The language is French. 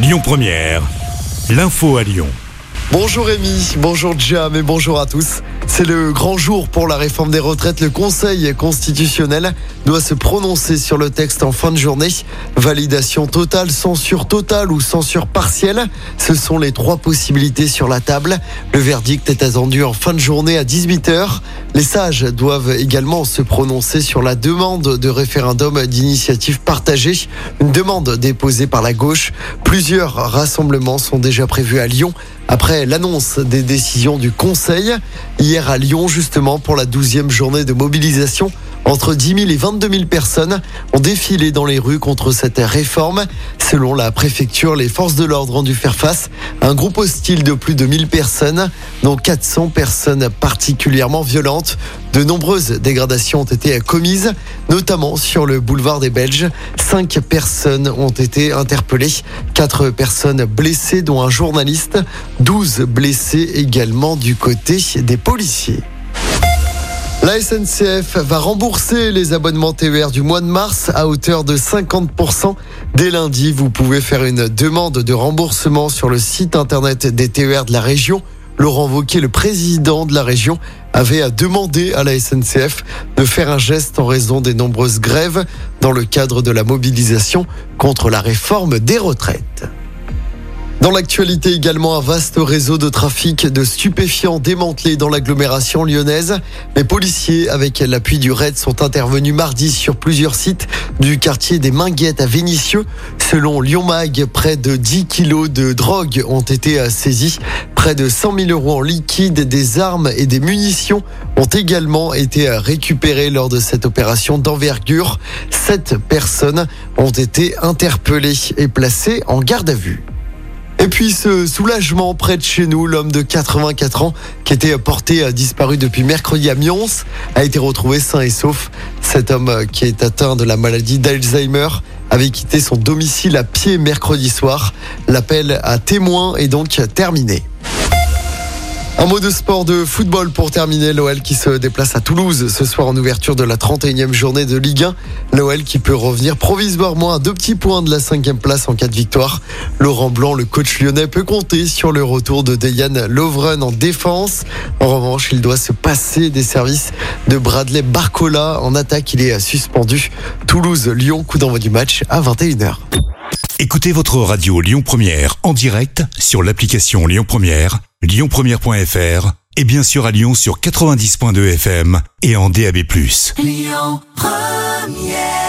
Lyon Première, l'info à Lyon. Bonjour Rémi, bonjour Jam et bonjour à tous. C'est le grand jour pour la réforme des retraites. Le Conseil constitutionnel doit se prononcer sur le texte en fin de journée. Validation totale, censure totale ou censure partielle. Ce sont les trois possibilités sur la table. Le verdict est attendu en fin de journée à 18h. Les sages doivent également se prononcer sur la demande de référendum d'initiative partagée. Une demande déposée par la gauche. Plusieurs rassemblements sont déjà prévus à Lyon après l'annonce des décisions du Conseil. Hier à Lyon, justement, pour la 12e journée de mobilisation, entre 10 000 et 22 000 personnes ont défilé dans les rues contre cette réforme. Selon la préfecture, les forces de l'ordre ont dû faire face à un groupe hostile de plus de 1000 personnes, dont 400 personnes particulièrement violentes. De nombreuses dégradations ont été commises, notamment sur le boulevard des Belges. Cinq personnes ont été interpellées, quatre personnes blessées, dont un journaliste, 12 blessés également du côté des policiers. La SNCF va rembourser les abonnements TER du mois de mars à hauteur de 50%. Dès lundi, vous pouvez faire une demande de remboursement sur le site internet des TER de la région. Laurent Wauquiez, le président de la région, avait demandé à la SNCF de faire un geste en raison des nombreuses grèves dans le cadre de la mobilisation contre la réforme des retraites. Dans l'actualité également, un vaste réseau de trafic de stupéfiants démantelé dans l'agglomération lyonnaise. Les policiers, avec l'appui du RAID, sont intervenus mardi sur plusieurs sites du quartier des Minguettes à Vénissieux. Selon Lyon Mag, près de 10 kilos de drogue ont été saisis. Près de 100 000 euros en liquide, des armes et des munitions ont également été récupérés lors de cette opération d'envergure. Sept personnes ont été interpellées et placées en garde à vue. Et puis ce soulagement près de chez nous, l'homme de 84 ans qui était porté à disparu depuis mercredi à Mions a été retrouvé sain et sauf. Cet homme qui est atteint de la maladie d'Alzheimer avait quitté son domicile à pied mercredi soir. L'appel à témoins est donc terminé. Un mot de sport de football pour terminer. L'OL qui se déplace à Toulouse ce soir en ouverture de la 31e journée de Ligue 1. L'OL qui peut revenir provisoirement à deux petits points de la cinquième place en cas de victoire. Laurent Blanc, le coach lyonnais, peut compter sur le retour de Dejan Lovren en défense. En revanche, il doit se passer des services de Bradley Barcola. En attaque, il est suspendu. Toulouse-Lyon, coup d'envoi du match à 21h. Écoutez votre radio Lyon Première en direct sur l'application Lyon Première lyonpremière.fr et bien sûr à Lyon sur 90.2 FM et en DAB+. Lyon Première